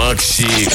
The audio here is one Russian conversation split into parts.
Макси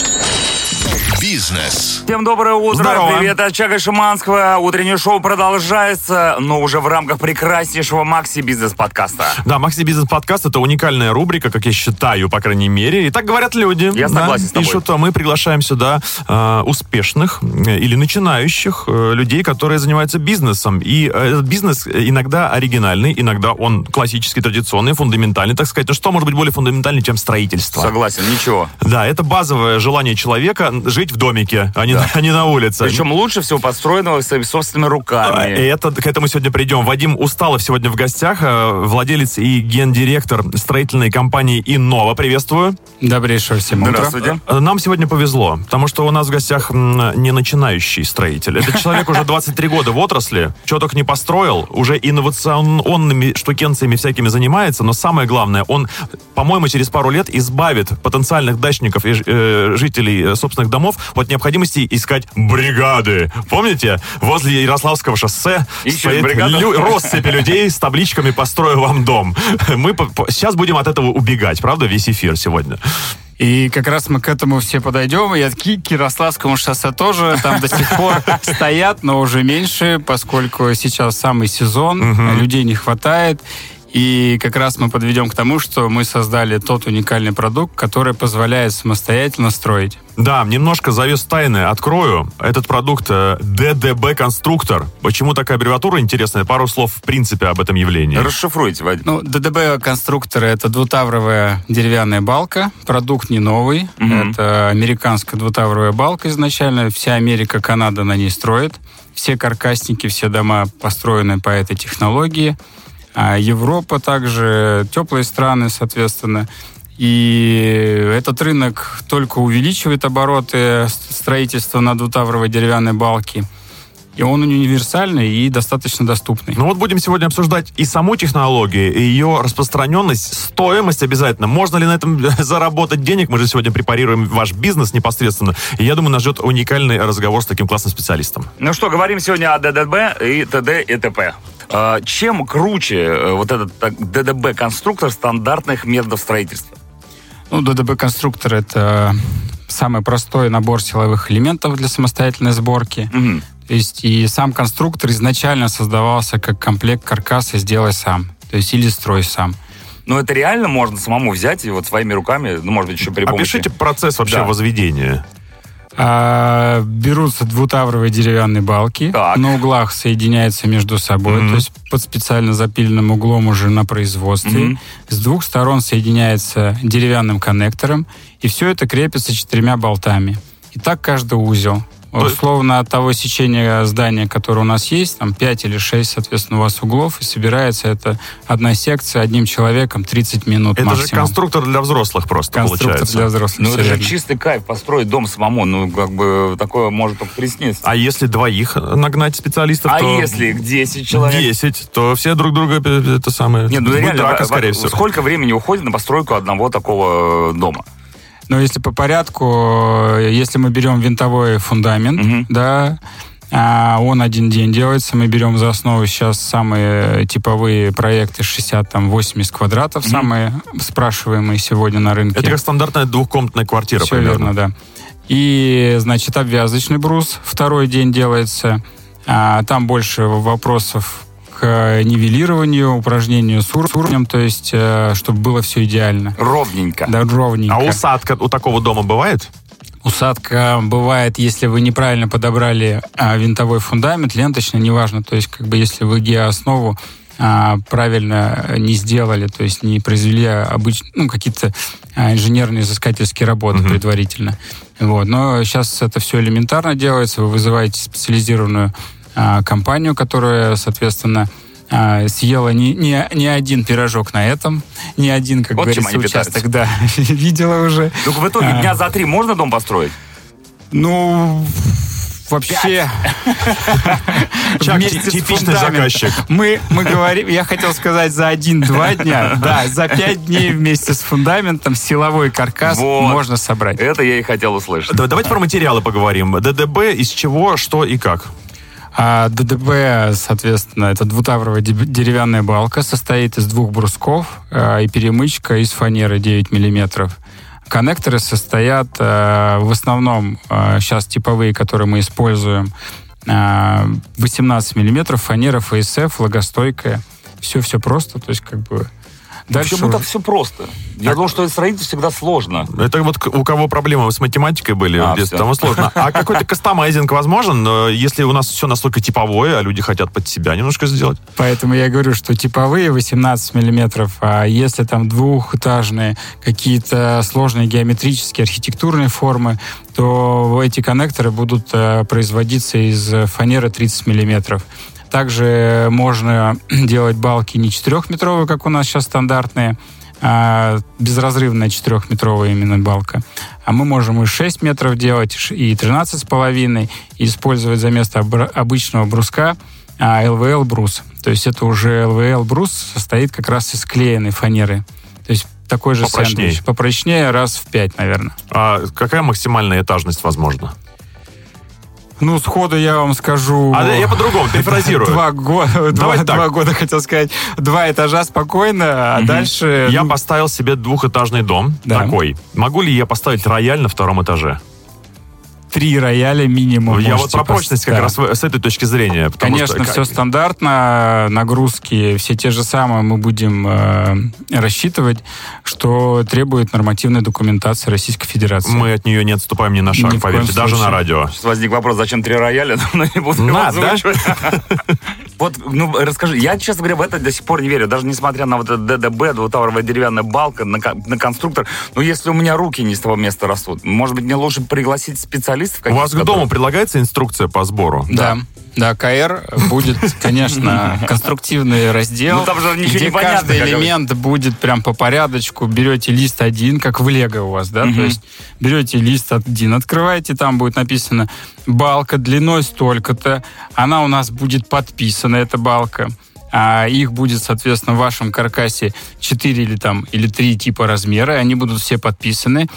Бизнес. Всем доброе утро. Здорово. Привет от Чага Шиманского. Утреннее шоу продолжается, но уже в рамках прекраснейшего Макси Бизнес подкаста. Да, Макси Бизнес Подкаст это уникальная рубрика, как я считаю, по крайней мере. И так говорят люди. Я Да, согласен с тобой. Пишут, а мы приглашаем сюда э, успешных э, или начинающих э, людей, которые занимаются бизнесом. И э, этот бизнес иногда оригинальный, иногда он классический, традиционный, фундаментальный, так сказать. Ну что может быть более фундаментальный, чем строительство? Согласен, ничего. Да, это базовое желание человека жить в домике, а не, на, а не на улице. Причем лучше всего построенного своими собственными А, руками. Это, к этому сегодня придем. Вадим Усталов сегодня в гостях, э, владелец и гендиректор строительной компании «Иннова». Приветствую. Добрейшего всем утра. Здравствуйте. Э, Нам сегодня повезло, потому что у нас в гостях не начинающий строитель. Это человек уже 23 года в отрасли, чего только не построил, уже инновационными штукенциями всякими занимается, но самое главное, он, по-моему, через пару лет избавит потенциальных дачников и э, жителей собственных домов от необходимости искать бригады. Помните? Возле Ярославского шоссе Ищешь стоит лю- россыпи людей с табличками «Построю вам дом». Мы по- по- сейчас будем от этого убегать, правда, весь эфир сегодня. И как раз мы к этому все подойдем. И от Ки- Кировславскому шоссе тоже там до сих пор стоят, но уже меньше, поскольку сейчас самый сезон, людей не хватает. И как раз мы подведем к тому, что мы создали тот уникальный продукт, который позволяет самостоятельно строить. Да, немножко завес тайны открою. Этот продукт э, DDB конструктор. Почему такая аббревиатура интересная? Пару слов в принципе об этом явлении. Расшифруйте, Вадим. Ну, ДДБ конструкторы это двутавровая деревянная балка. Продукт не новый. Мгм. Это американская двутавровая балка изначально. Вся Америка, Канада на ней строит. Все каркасники, все дома построены по этой технологии. А Европа также, теплые страны, соответственно. И этот рынок только увеличивает обороты строительства на двутавровой деревянной балке. И он универсальный и достаточно доступный. Ну вот будем сегодня обсуждать и саму технологию, и ее распространенность, стоимость обязательно. Можно ли на этом заработать денег? Мы же сегодня препарируем ваш бизнес непосредственно. И я думаю, нас ждет уникальный разговор с таким классным специалистом. Ну что, говорим сегодня о ДДБ и ТД и ТП. А, Чем круче э, вот этот ДДБ-конструктор стандартных методов строительства? Ну, ДДБ-конструктор — это самый простой набор силовых элементов для самостоятельной сборки. Мгм. То есть и сам конструктор изначально создавался как комплект каркаса «сделай сам», то есть или «строй сам». Но это реально можно самому взять и вот своими руками, ну, может быть, еще при помощи... Опишите процесс вообще Да. возведения. А, берутся двутавровые деревянные балки, Так. на углах соединяются между собой, Мгм. то есть под специально запиленным углом уже на производстве. Мгм. С двух сторон соединяется деревянным коннектором, и все это крепится четырьмя болтами. И так каждый узел. Условно от того сечения здания, которое у нас есть, там 5 или 6, соответственно, у вас углов, и собирается это одна секция одним человеком 30 минут Это же максимум. конструктор для взрослых просто Конструктор получается. для взрослых. Ну, это же чистый кайф построить дом самому. Ну, как бы такое может только присниться. А если двоих нагнать специалистов, А то если их 10 человек? 10, то все друг друга э, это самое. Нет, ну реально, драка, во- скорее во- всего. сколько времени уходит на постройку одного такого э, дома? Но если по порядку, э, если мы берем винтовой фундамент, Мгм. да, а, он один день делается. Мы берем за основу сейчас самые типовые проекты 60-80 квадратов, Мгм. самые спрашиваемые сегодня на рынке. Это как стандартная двухкомнатная квартира Все примерно. верно, да. И, значит, обвязочный брус второй день делается. А, там больше вопросов к нивелированию, упражнению с ур- с уровнем, то есть, э, чтобы было все идеально. Ровненько. Да, ровненько. А усадка у такого дома бывает? Усадка бывает, если вы неправильно подобрали а, винтовой фундамент, ленточный, неважно. То есть, как бы, если вы геооснову правильно не сделали, то есть не произвели обыч... ну, какие-то инженерные изыскательские работы Мгм. предварительно. Вот. Но сейчас это все элементарно делается. Вы вызываете специализированную компанию, которая, соответственно, а, съела не, не, не один пирожок на этом, не один, как Вот говорится, участок, да, видела уже. Ну, в итоге А. дня за три можно дом построить? Ну, вообще... Чак, типичный заказчик. Мы, мы говорим, я хотел сказать за один-два дня, да, за пять дней вместе с фундаментом силовой каркас Вот. можно собрать. Это я и хотел услышать. Да- Давайте про материалы поговорим. ДДБ из чего, что и как? А ДДБ, соответственно, это двутавровая де- деревянная балка, состоит из двух брусков а, и перемычка из фанеры 9 миллиметров. Коннекторы состоят э, в основном э, сейчас типовые, которые мы используем, э, 18 миллиметров, фанера, ФСФ, влагостойкая. Все-все просто, то есть как бы Дальше Почему так все просто? Я думал, что строительство всегда сложно. Это вот у кого проблемы с математикой были а, в детстве, тому сложно. А какой-то кастомайзинг возможен, если у нас все настолько типовое, а люди хотят под себя немножко сделать? Поэтому я говорю, что типовые 18 миллиметров, а если там двухэтажные, какие-то сложные геометрические, архитектурные формы, то эти коннекторы будут э, производиться из фанеры 30 миллиметров. Также можно делать балки не 4-метровые, как у нас сейчас стандартные, а безразрывная 4-метровая именно балка. А мы можем и 6 метров делать, и 13,5, и использовать за место обычного бруска а, брус. То есть это уже LVL брус состоит как раз из склеенной фанеры. То есть такой же попрочнее. сэндвич. Попрочнее раз в 5, наверное. А какая максимальная этажность возможна? Ну, сходу я вам скажу... А я по-другому, перефразирую. Два года, два, два года, хотел сказать, два этажа спокойно, а угу. дальше... Я ну... поставил себе двухэтажный дом да. такой. Могу ли я поставить рояль на втором этаже? Три рояля минимум. Я вот про прочность как раз с этой точки зрения. Конечно, что, все стандартно, нагрузки все те же самые мы будем э, рассчитывать, что требует нормативной документации Российской Федерации. Мы от нее не отступаем ни на шаг, ни поверьте, даже на радио. Сейчас возник вопрос, зачем три рояля, но не буду Надо, да? Вот, ну, расскажи, я, честно говоря, в это до сих пор не верю, даже несмотря на вот это ДДБ, двутавровая деревянная балка, на, на конструктор, но если у меня руки не с того места растут, может быть, мне лучше пригласить специалистов? У вас к дому предлагается инструкция по сбору? Да. Да, КР будет, конечно, конструктивный раздел, ну, там же ничего где каждый элемент будет прям по порядочку. Берете лист один, как в Лего у вас, да, то есть берете лист один, открываете, там будет написано балка длиной столько-то, она у нас будет подписана, эта балка. А их будет, соответственно, в вашем каркасе 4 или там или 3 типа размера, и они будут все подписаны.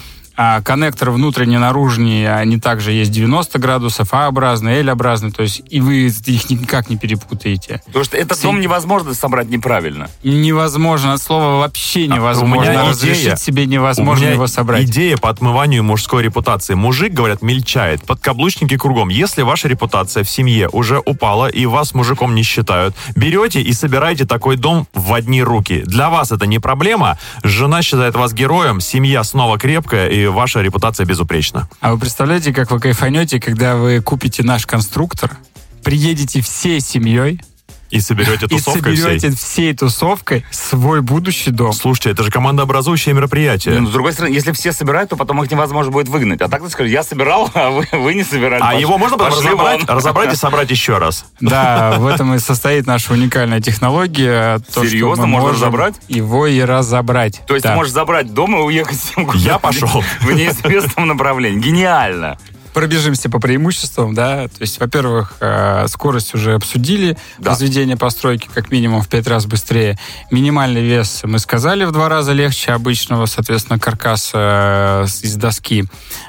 А коннектор внутренний, наружный, они также есть 90 градусов, А-образный, L-образный, то есть и вы их никак не перепутаете. Потому что этот дом невозможно собрать неправильно. Невозможно, от слова вообще невозможно. А, у меня Разрешить идея, себе невозможно его собрать. идея по отмыванию мужской репутации. Мужик, говорят, мельчает, подкаблучники кругом. Если ваша репутация в семье уже упала и вас мужиком не считают, берете и собираете такой дом в одни руки. Для вас это не проблема, жена считает вас героем, семья снова крепкая и ваша репутация безупречна. А вы представляете, как вы кайфанете, когда вы купите наш конструктор, приедете всей семьей, и соберете тусовкой И соберете всей. всей тусовкой свой будущий дом. Слушайте, это же командообразующее мероприятие. Ну, с другой стороны, если все собирают, то потом их невозможно будет выгнать. А так ты скажешь, я собирал, а вы, вы не собирали. А его можно потом разобрать, разобрать и собрать еще раз? Да, в этом и состоит наша уникальная технология. То, Серьезно, можно разобрать? Его и разобрать. То есть ты можешь забрать дом и уехать с ним Я пошел. В неизвестном направлении. Гениально пробежимся по преимуществам, да. То есть, во-первых, э, скорость уже обсудили, да. возведение постройки как минимум в пять раз быстрее. Минимальный вес, мы сказали, в два раза легче обычного, соответственно, каркаса э, из доски.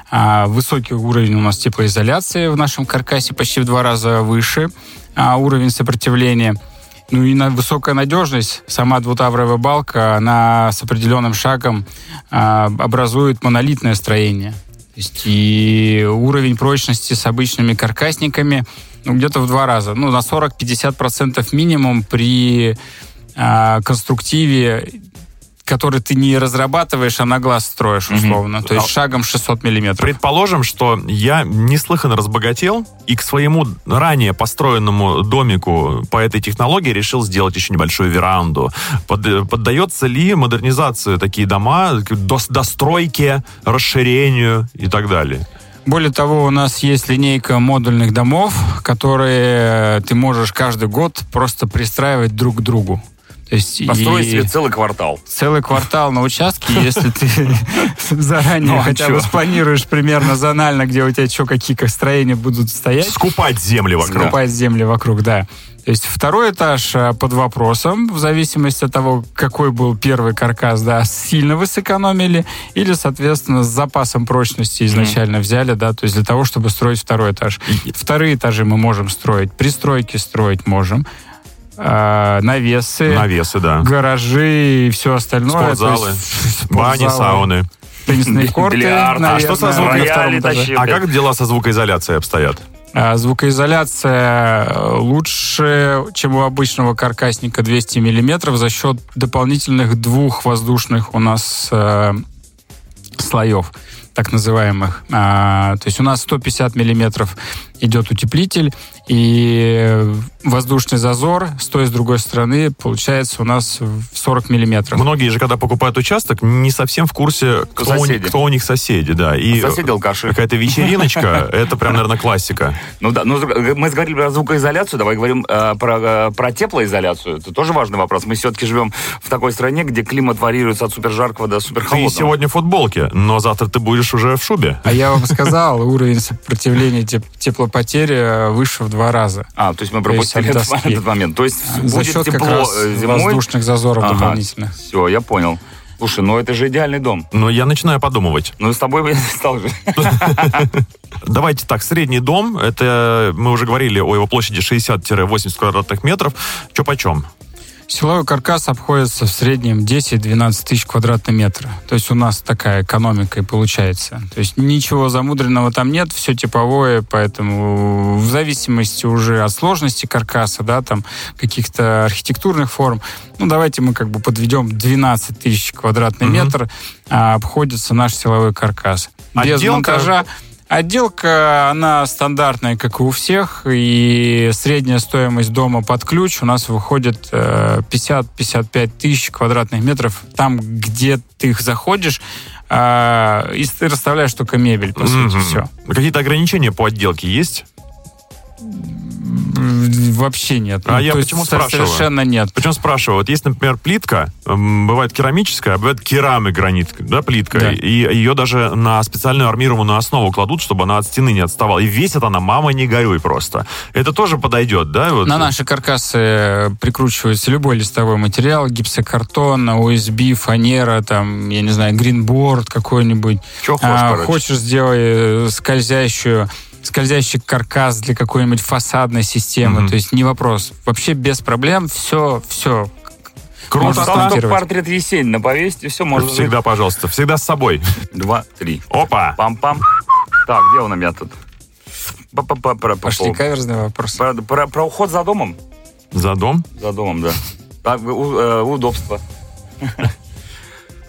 А высокий уровень у нас теплоизоляции в нашем каркасе почти в два раза выше а уровень сопротивления. Ну и на высокая надежность. Сама двутавровая балка, она с определенным шагом а, образует монолитное строение есть и уровень прочности с обычными каркасниками ну, где-то в два раза. Ну, на 40-50% минимум при э, конструктиве который ты не разрабатываешь, а на глаз строишь, условно. Mm-hmm. То есть а шагом 600 миллиметров. Предположим, что я неслыханно разбогател и к своему ранее построенному домику по этой технологии решил сделать еще небольшую веранду. Под, поддается ли модернизации такие дома, до, достройке, расширению и так далее? Более того, у нас есть линейка модульных домов, которые ты можешь каждый год просто пристраивать друг к другу. То есть Построить себе целый квартал. Целый квартал на участке, если ты заранее ну, а хотя бы спланируешь примерно зонально, где у тебя еще какие строения будут стоять. Скупать земли вокруг. Скупать земли вокруг, да. То есть второй этаж а, под вопросом, в зависимости от того, какой был первый каркас, да, сильно вы сэкономили, или, соответственно, с запасом прочности изначально mm взяли, да, то есть для того, чтобы строить второй этаж. Вторые этажи мы можем строить, пристройки строить можем, э, навесы, навесы, да. гаражи и все остальное. Спортзалы, есть, бани, сауны. теннисные корты. Бильярд. А наверное, что со на звуком? втором Рояли. А как дела со звукоизоляцией обстоят? А Звукоизоляция э, лучше, чем у обычного каркасника 200 миллиметров за счет дополнительных двух воздушных у нас э, слоев, так называемых. А, то есть у нас 150 миллиметров идет утеплитель, и воздушный зазор с той и с другой стороны получается у нас в 40 миллиметров. Многие же, когда покупают участок, не совсем в курсе, кто, у, соседи. них, кто у них соседи, да. И Соседи алкаши. какая-то вечериночка, это прям, наверное, классика. Ну да, ну, мы заговорили про звукоизоляцию, давай говорим э, про, э, про теплоизоляцию. Это тоже важный вопрос. Мы все-таки живем в такой стране, где климат варьируется от супержаркого до Ты суперхолодного. сегодня в футболке, но завтра ты будешь уже в шубе. А я вам сказал, уровень сопротивления теп- теплопотери э, выше в два раза. А, то есть мы То есть пропустили от этот, этот момент. То есть За будет счет как тепло раз э, зимой. воздушных зазоров Ага. дополнительных. Все, я понял. Слушай, ну это же идеальный дом. Но я начинаю подумывать. Ну, с тобой бы я не стал же. Давайте так, средний дом, это мы уже говорили о его площади 60-80 квадратных метров. Че почем? Силовой каркас обходится в среднем 10-12 тысяч квадратных метров. То есть у нас такая экономика и получается. То есть ничего замудренного там нет, все типовое, поэтому в зависимости уже от сложности каркаса, да, там каких-то архитектурных форм, ну давайте мы как бы подведем 12 тысяч квадратный Мгм. метр, а, обходится наш силовой каркас. Без Отделка? монтажа. Отделка, она стандартная, как и у всех, и средняя стоимость дома под ключ у нас выходит э, 50-55 тысяч квадратных метров. Там, где ты их заходишь, э, и ты расставляешь только мебель, по сути, Мгм. все. Какие-то ограничения по отделке есть? Вообще нет. А Ну, я почему спрашиваю? Совершенно нет. Причем спрашиваю, вот есть, например, плитка, бывает керамическая, а бывает керамик гранит, да, плитка, Да. и ее даже на специальную армированную основу кладут, чтобы она от стены не отставала. И весит она, мама, не горюй просто. Это тоже подойдет, да? Вот? На наши каркасы прикручивается любой листовой материал, гипсокартон, OSB, фанера, там, я не знаю, гринборд какой-нибудь. Чё хочешь, А, короче. хочешь сделай э, скользящую скользящий каркас для какой-нибудь фасадной системы, Мгм. то есть не вопрос. Вообще без проблем, все, все. Круто. можно портрет Есенина повесить, и все, можно жить. Всегда, пожалуйста, всегда с собой. Два, три. Опа! Пам-пам. Так, где он у меня тут? Пошли по- каверзный вопрос. Про, про- про уход за домом? За дом? За домом, да. Так, у- э, удобство.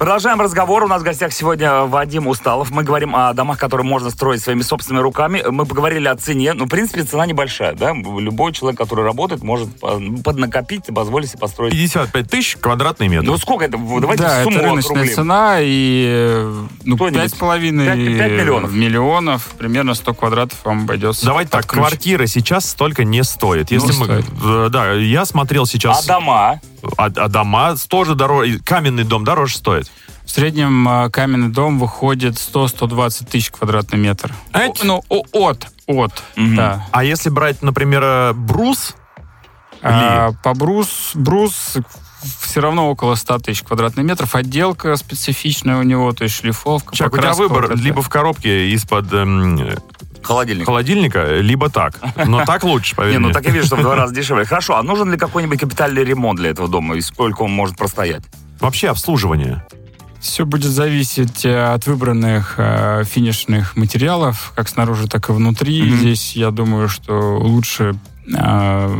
Продолжаем разговор. У нас в гостях сегодня Вадим Усталов. Мы говорим о домах, которые можно строить своими собственными руками. Мы поговорили о цене. Ну, в принципе, цена небольшая, да? Любой человек, который работает, может по- поднакопить и позволить себе построить. 55 тысяч квадратный метр. Ну, сколько это? Давайте да, сумму это рыночная округлим. цена, и ну, Кто-нибудь? пять с половиной Пять- пять миллионов. миллионов, примерно 100 квадратов вам обойдется. Давайте так, ключ. квартира сейчас столько не стоит. Если Не мы, стоит. э, да, я смотрел А сейчас, дома? А, а дома тоже дороже, каменный дом дороже стоит. В среднем э, каменный дом выходит 100-120 тысяч квадратный метр. Эть. О, ну, от, от, Мгм. да. А если брать, например, э, брус, А, по брус, брус все равно около 100 тысяч квадратных метров. Отделка специфичная у него, то есть шлифовка, Чак, у тебя выбор либо в коробке из-под эм, Холодильник. холодильника, либо так. Но так лучше, поверь Не, ну так я вижу, что в два раза дешевле. Хорошо, а нужен ли какой-нибудь капитальный ремонт для этого дома? И сколько он может простоять? Вообще обслуживание. Все будет зависеть э, от выбранных э, финишных материалов, как снаружи, так и внутри. Мгм. Здесь, я думаю, что лучше э,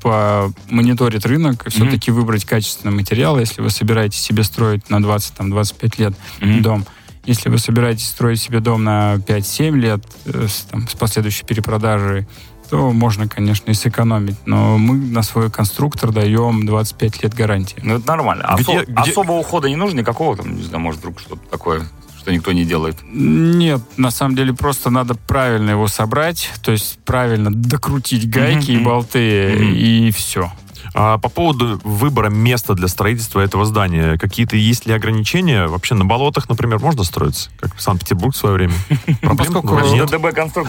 помониторить рынок и все-таки выбрать качественный материал, если вы собираетесь себе строить на 20-25 лет Мгм. дом. Если вы собираетесь строить себе дом на 5-7 лет э, с, там, с последующей перепродажей, то можно, конечно, и сэкономить. Но мы на свой конструктор даем 25 лет гарантии. Ну, это нормально. Где- Осо- где- Особого ухода не нужно никакого, там, не знаю, может, вдруг что-то такое, что никто не делает. Нет, на самом деле просто надо правильно его собрать, то есть правильно докрутить гайки Мгм. и болты, Мгм. и все. А по поводу выбора места для строительства этого здания, какие-то есть ли ограничения? Вообще на болотах, например, можно строиться? Как в Санкт-Петербург в свое время? Поскольку-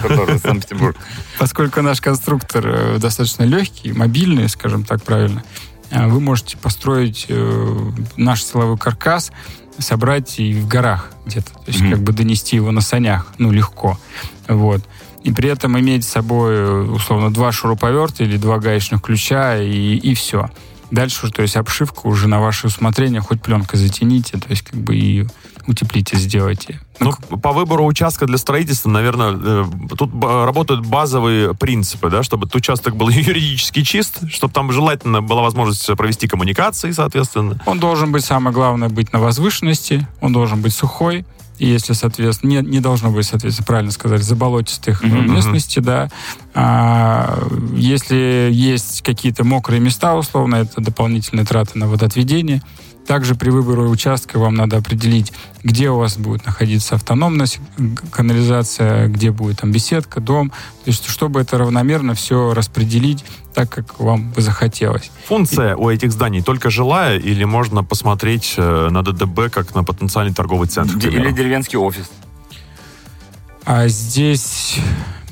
тоже, Санкт-Петербург. Поскольку наш конструктор э, достаточно легкий, мобильный, скажем так правильно, э, вы можете построить э, наш силовой каркас, собрать и в горах где-то, то есть как бы донести его на санях, ну, легко. Вот. И при этом иметь с собой, условно, два шуруповерта или два гаечных ключа, и, и все. Дальше, то есть обшивка уже на ваше усмотрение, хоть пленкой затяните, то есть как бы и утеплите, сделайте. Ну, по выбору участка для строительства, наверное, э, тут работают базовые принципы, да, чтобы этот участок был юридически чист, чтобы там желательно была возможность провести коммуникации, соответственно. Он должен быть, самое главное, быть на возвышенности, он должен быть сухой, если, соответственно, не, не должно быть, соответственно, правильно сказать, заболотистых Мгм. местностей, да. А, если есть какие-то мокрые места, условно, это дополнительные траты на водоотведение. Также при выборе участка вам надо определить, где у вас будет находиться автономная г- канализация, где будет там беседка, дом. То есть, чтобы это равномерно все распределить так, как вам бы захотелось. Функция у этих зданий только жилая или можно посмотреть э, на ДДБ как на потенциальный торговый центр? Или деревенский офис. А здесь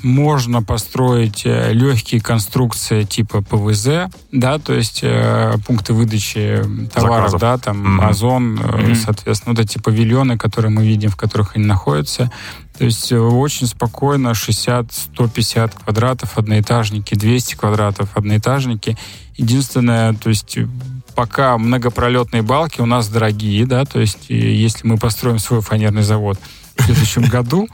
можно построить э, легкие конструкции типа ПВЗ, да, то есть э, пункты выдачи товаров, Заказов. да, там. Озон, э, Мгм. соответственно, вот эти павильоны, которые мы видим, в которых они находятся. То есть э, очень спокойно 60-150 квадратов одноэтажники, 200 квадратов одноэтажники. Единственное, то есть э, пока многопролетные балки у нас дорогие, да, то есть э, если мы построим свой фанерный завод в следующем году,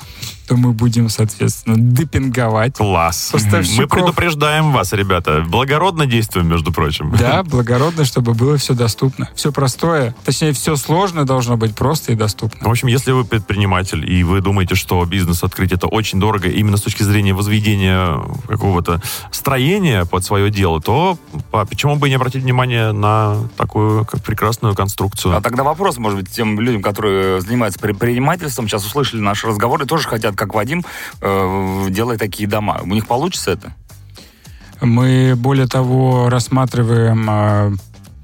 то мы будем, соответственно, депинговать. Класс. Мы предупреждаем вас, ребята. Благородно действуем, между прочим. Да, благородно, чтобы было все доступно. Все простое, точнее, все сложное должно быть просто и доступно. В общем, если вы предприниматель, и вы думаете, что бизнес открыть это очень дорого, именно с точки зрения возведения какого-то строения под свое дело, то почему бы не обратить внимание на такую как прекрасную конструкцию? А тогда вопрос, может быть, тем людям, которые занимаются предпринимательством, сейчас услышали наш разговор и тоже хотят, как Вадим, э, делать такие дома. У них получится это? Мы, более того, рассматриваем э,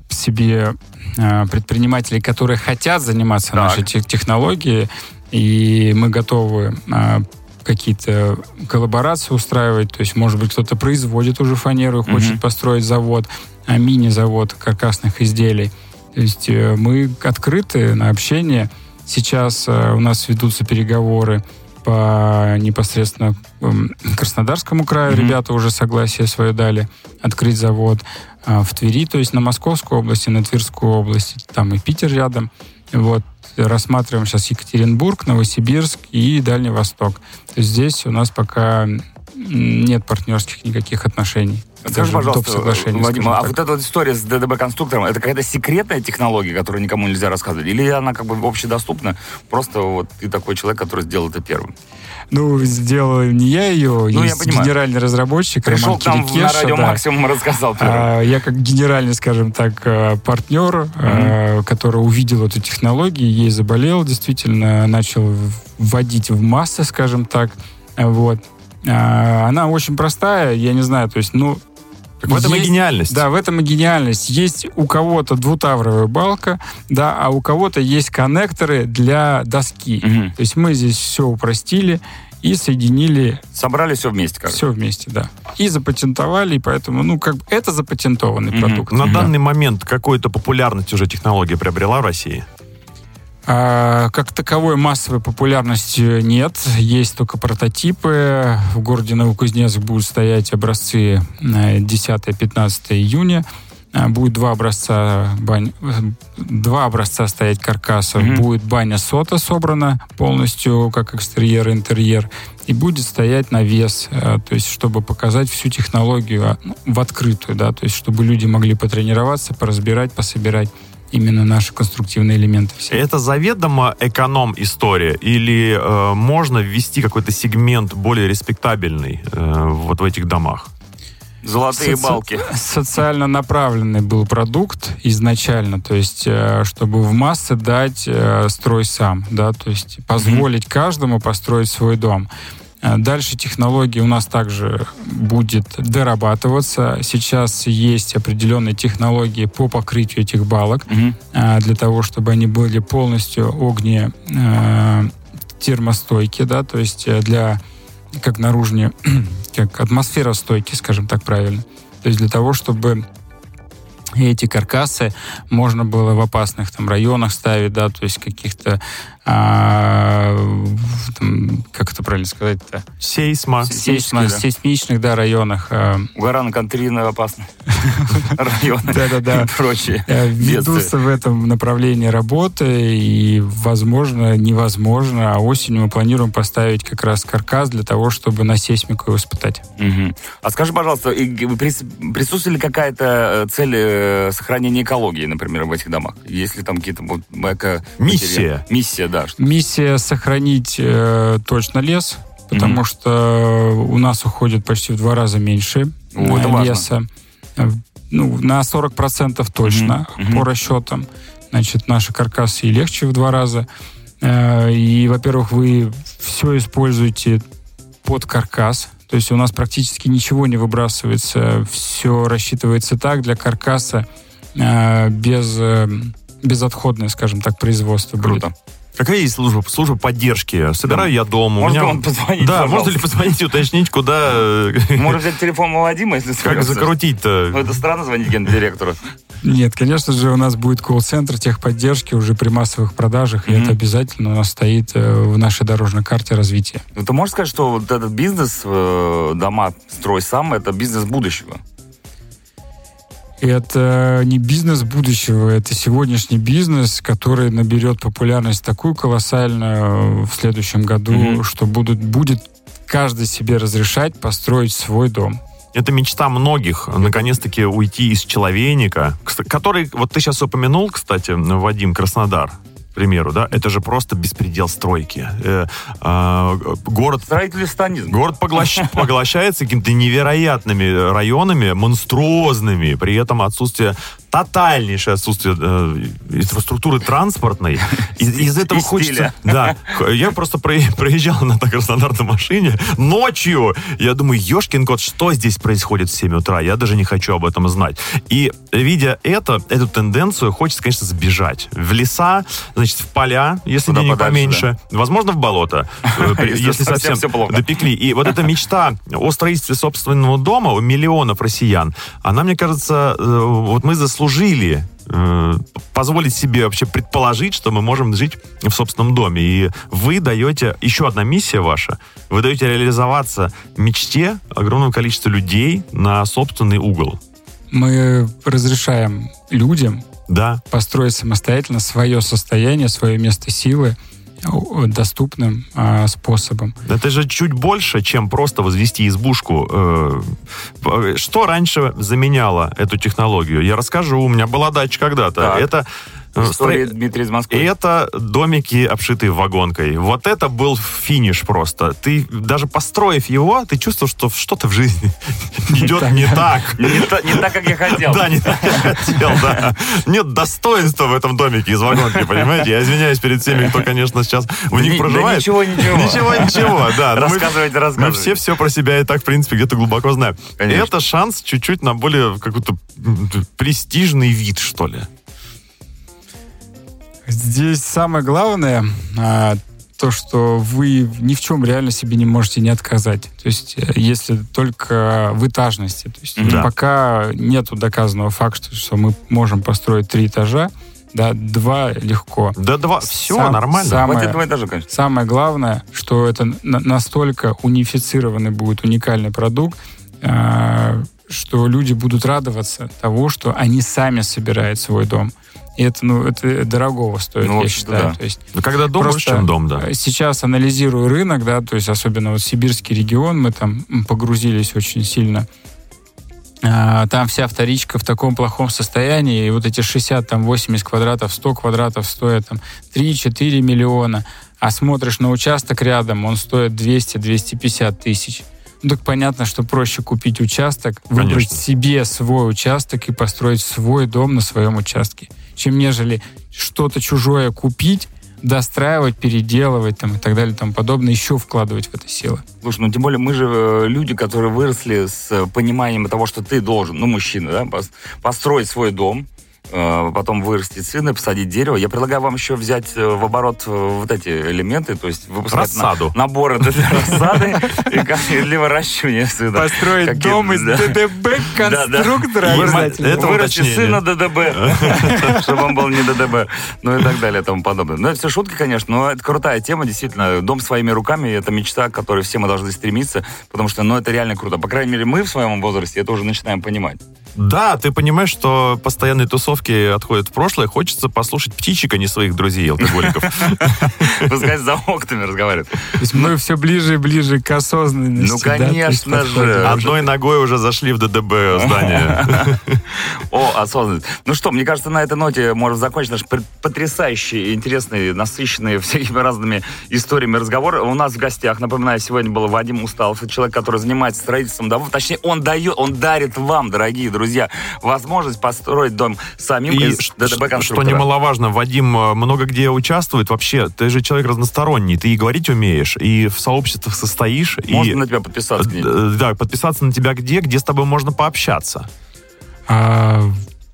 себе э, предпринимателей, которые хотят заниматься Так. нашей тех- технологией, и мы готовы э, какие-то коллаборации устраивать. То есть, может быть, кто-то производит уже фанеру и хочет Мгм. построить завод, а, мини-завод каркасных изделий. То есть э, мы открыты на общение. Сейчас э, у нас ведутся переговоры по непосредственно м, Краснодарскому краю. Мгм. Ребята уже согласие свое дали открыть завод а, в Твери, то есть на Московской области, на Тверскую область, там и Питер рядом. Вот рассматриваем сейчас Екатеринбург, Новосибирск и Дальний Восток. То есть здесь у нас пока нет партнерских никаких отношений. Скажи, пожалуйста, Вадим, а вот эта вот история с ДДБ-конструктором, это какая-то секретная технология, которую никому нельзя рассказывать? Или она как бы общедоступна? Просто вот ты такой человек, который сделал это первым. Ну, сделал не я ее, Ну, я есть понимаю. генеральный разработчик Пришел Роман к нам Кирикеша, на радио да. Максимум рассказал. А, Я как генеральный, скажем так, э, партнер, э, который увидел эту технологию, ей заболел, действительно начал вводить в массы, скажем так. Вот. А, Она очень простая, я не знаю, то есть, ну, Так в этом и есть- гениальность. да, в этом и гениальность. Есть у кого-то двутавровая балка, да, а у кого-то есть коннекторы для доски. Мгм. То есть мы здесь все упростили и соединили Собрали все вместе, короче. все вместе, да. И запатентовали, и поэтому, ну, как бы это запатентованный Мгм. продукт. На Да. данный момент какую-то популярность уже технология приобрела в России? А, как таковой массовой популярности нет. Есть только прототипы. В городе Новокузнецк будут стоять образцы э, 10-15 июня. А, Будет два образца, бань- э, два образца стоять каркаса. Мгм. Будет баня сота собрана полностью, как экстерьер и интерьер. И будет стоять навес, э, то есть чтобы показать всю технологию а, ну, в открытую, да, то есть чтобы люди могли потренироваться, поразбирать, пособирать именно наши конструктивные элементы. все. Это заведомо эконом-история или э, можно ввести какой-то сегмент более респектабельный э, вот в этих домах? Золотые Соци- балки. Социально направленный был продукт изначально, то есть э, чтобы в массы дать э, строй сам, да, то есть позволить каждому построить свой дом. Э, Дальше технология у нас также будет дорабатываться. Сейчас есть определенные технологии по покрытию этих балок а, для того, чтобы они были полностью огне э, термостойки, да, то есть э, для как наружнее, как атмосферостойки, скажем так правильно. То есть для того, чтобы эти каркасы можно было в опасных там районах ставить, да, то есть каких-то а, там, как это правильно сказать-то? Сейсма. Сейсма, да. сейсмичных, да, районах. э, Угоран, Контрина опасно. Районы Да-да-да. и прочие. э, ведутся в этом направлении работы, и, возможно, невозможно, а осенью мы планируем поставить как раз каркас для того, чтобы на сейсмику его испытать. Мгм. А скажи, пожалуйста, присутствует ли какая-то э, цель э, сохранения экологии, например, в этих домах? Есть ли там какие-то вот эко... Миссия. Миссия, да. Что- Миссия сохранить э, точно лес, потому Мгм. что у нас уходит почти в два раза меньше О, это важно. леса. Э, Ну, на 40% точно мгм. по расчетам. Значит, наши каркасы и легче в два раза. Э, И, во-первых, вы все используете под каркас. То есть у нас практически ничего не выбрасывается. Все рассчитывается так для каркаса э, без, безотходное, скажем так, производство будет. Какая есть служба, служба поддержки? Собираю я дом. у Можно меня- вам позвонить, Да, можно ли позвонить, уточнить, куда... э, Можно взять телефон Вадима, если Как справится. Ну, закрутить-то? это странно звонить гендиректору. Нет, конечно же, у нас будет колл-центр техподдержки уже при массовых продажах, и это обязательно у нас стоит э, в нашей дорожной карте развития. Ну, ты можешь сказать, что вот этот бизнес, э, дома строй сам, это бизнес будущего? Это не бизнес будущего, это сегодняшний бизнес, который наберет популярность такую колоссальную в следующем году, Мгм. что будут, будет каждый себе разрешать построить свой дом. Это мечта многих, наконец-таки уйти из человейника, кста- который, вот ты сейчас упомянул, кстати, Вадим, Краснодар, примеру, да, это же просто беспредел стройки. Э, а, город Строительный станизм. Город поглощ- поглощается какими-то невероятными районами, монструозными, при этом отсутствие, тотальнейшее отсутствие э, инфраструктуры транспортной. Из, из этого И хочется... стиля. Да. Я просто проезжал на Краснодар на машине ночью. Я думаю, ешкин кот, что здесь происходит в 7 утра? Я даже не хочу об этом знать. И видя это, эту тенденцию, хочется, конечно, сбежать. В леса, значит, в поля, если Куда денег подальше, поменьше. Возможно, в болото, э, Если совсем допекли. И вот эта мечта о строительстве собственного дома у миллионов россиян, она, мне кажется, э, вот мы заслужили э, позволить себе вообще предположить, что мы можем жить в собственном доме. И вы даете, еще одна миссия ваша, вы даете реализоваться мечте огромного количества людей на собственный угол. Мы разрешаем людям Да, построить самостоятельно свое состояние, свое место силы доступным а, способом. Это же чуть больше, чем просто возвести избушку. Э, э, Что раньше заменяло эту технологию? Я расскажу. У меня была дача когда-то. Так. Это э, История стро- Дмитрия из И Москвы. это домики, обшитые вагонкой. Вот это был финиш просто. Ты, даже построив его, ты чувствовал, что что-то в жизни идет не так. Не, та- не так, как я хотел. Да, не так, как я хотел, да. Нет достоинства в этом домике из вагонки, понимаете? Я извиняюсь перед всеми, кто, конечно, сейчас в Да них проживает. ничего, ничего. Ничего, ничего, да. Мы- Рассказывайте, мы рассказывайте. все все про себя и так, в принципе, где-то глубоко знаем. И это шанс чуть-чуть на более какой-то престижный вид, что ли. Здесь самое главное а, то, что вы ни в чем реально себе не можете не отказать. То есть, э, если только в этажности. То есть, Да. пока нету доказанного факта, что мы можем построить три этажа, да, два легко. Да два, все Сам- нормально. сам- Хватит Самое- два этажа, конечно. Самое главное, что это на- настолько унифицированный будет уникальный продукт, а, что люди будут радоваться того, что они сами собирают свой дом. И это, ну, это дорогого стоит, Ну, я считаю. да. То есть Ну, Когда дом больше, чем дом, да. Сейчас анализирую рынок, да, то есть особенно вот сибирский регион, мы там погрузились очень сильно. А, Там вся вторичка в таком плохом состоянии, и вот эти 60, там 80 квадратов, 100 квадратов стоят там 3-4 миллиона, а смотришь на участок рядом, он стоит 200-250 тысяч. Ну, так понятно, что проще купить участок, выбрать Конечно. себе свой участок и построить свой дом на своем участке, чем нежели что-то чужое купить, достраивать, переделывать там, и так далее и тому подобное, еще вкладывать в это силы. Слушай, ну тем более мы же э, люди, которые выросли с э, пониманием того, что ты должен, ну мужчина, да, пос- построить свой дом, потом вырастить сына, посадить дерево. Я предлагаю вам еще взять э, в оборот э, вот эти элементы, то есть выпускать на- Рассаду. наборы для рассады и для выращивания сына. Построить дом из. ДДБ конструктора И обязательно. это Вырасти уточнение. сына ДДБ, чтобы он был не ДДБ, ну и так далее и тому подобное. Ну, это все шутки, конечно, но это крутая тема, действительно. Дом своими руками — это мечта, к которой все мы должны стремиться, потому что, ну, это реально круто. По крайней мере, мы в своем возрасте это уже начинаем понимать. Да, ты понимаешь, что постоянные тусовки отходят в прошлое. Хочется послушать птичек, а не своих друзей алкоголиков. Пускай за окнами разговаривают. То есть мы все ближе и ближе к осознанности. Ну, конечно же. Одной ногой уже зашли в ДДБ здание. О, осознанность. Ну что, мне кажется, на этой ноте можем закончить наш потрясающий, интересный, насыщенный всякими разными историями разговор. У нас в гостях, напоминаю, сегодня был Вадим Усталов, человек, который занимается строительством домов. Точнее, он дает, он дарит вам, дорогие друзья, возможность построить дом самим И из ДДБ что немаловажно, Вадим э, много где участвует. Вообще, ты же человек разносторонний, ты и говорить умеешь, и в сообществах состоишь, и... Можно на тебя подписаться? Э, Да, подписаться на тебя где, где с тобой можно пообщаться. А,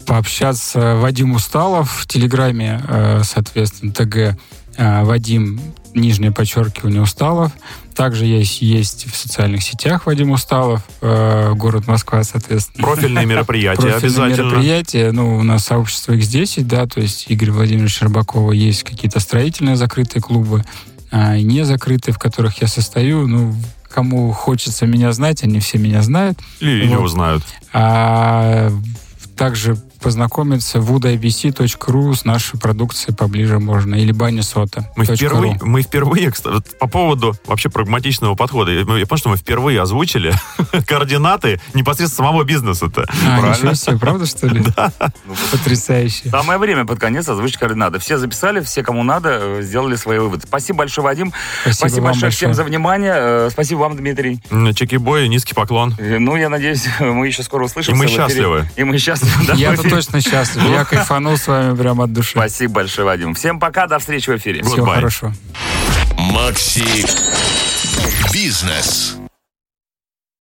пообщаться Вадим Усталов в Телеграме, э, соответственно, ТГ Вадим, нижнее подчеркивание Усталов. Также есть, есть в социальных сетях Вадим Усталов, э, город Москва, соответственно. Профильные мероприятия Профильные обязательно. мероприятия. Ну, у нас сообщество X10, да, то есть Игорь Владимирович Щербакова есть какие-то строительные закрытые клубы, и не закрытые, в которых я состою. Ну, кому хочется меня знать, они все меня знают. Или, Вот. узнают. А также познакомиться в woodibc.ru с нашей продукцией поближе можно. Или банисота. Мы впервые, мы впервые, кстати, по поводу вообще прагматичного подхода, я, я понял, что мы впервые озвучили координаты непосредственно самого бизнеса-то. А, Правильно. себе, правда, что ли? Потрясающе. Самое время под конец озвучить координаты. Все записали, все, кому надо, э, сделали свои выводы. Спасибо большое, Вадим. Спасибо вам большое всем большое. за внимание. Э, Спасибо вам, Дмитрий. Чеки-бой, низкий поклон. Э, Ну, я надеюсь, мы еще скоро услышимся. И мы счастливы. И мы счастливы. да, Я-то эфире. Точно счастлив. Я кайфанул с вами прямо от души. Спасибо большое, Вадим. Всем пока, до встречи в эфире. Всего хорошего. Макси Бизнес.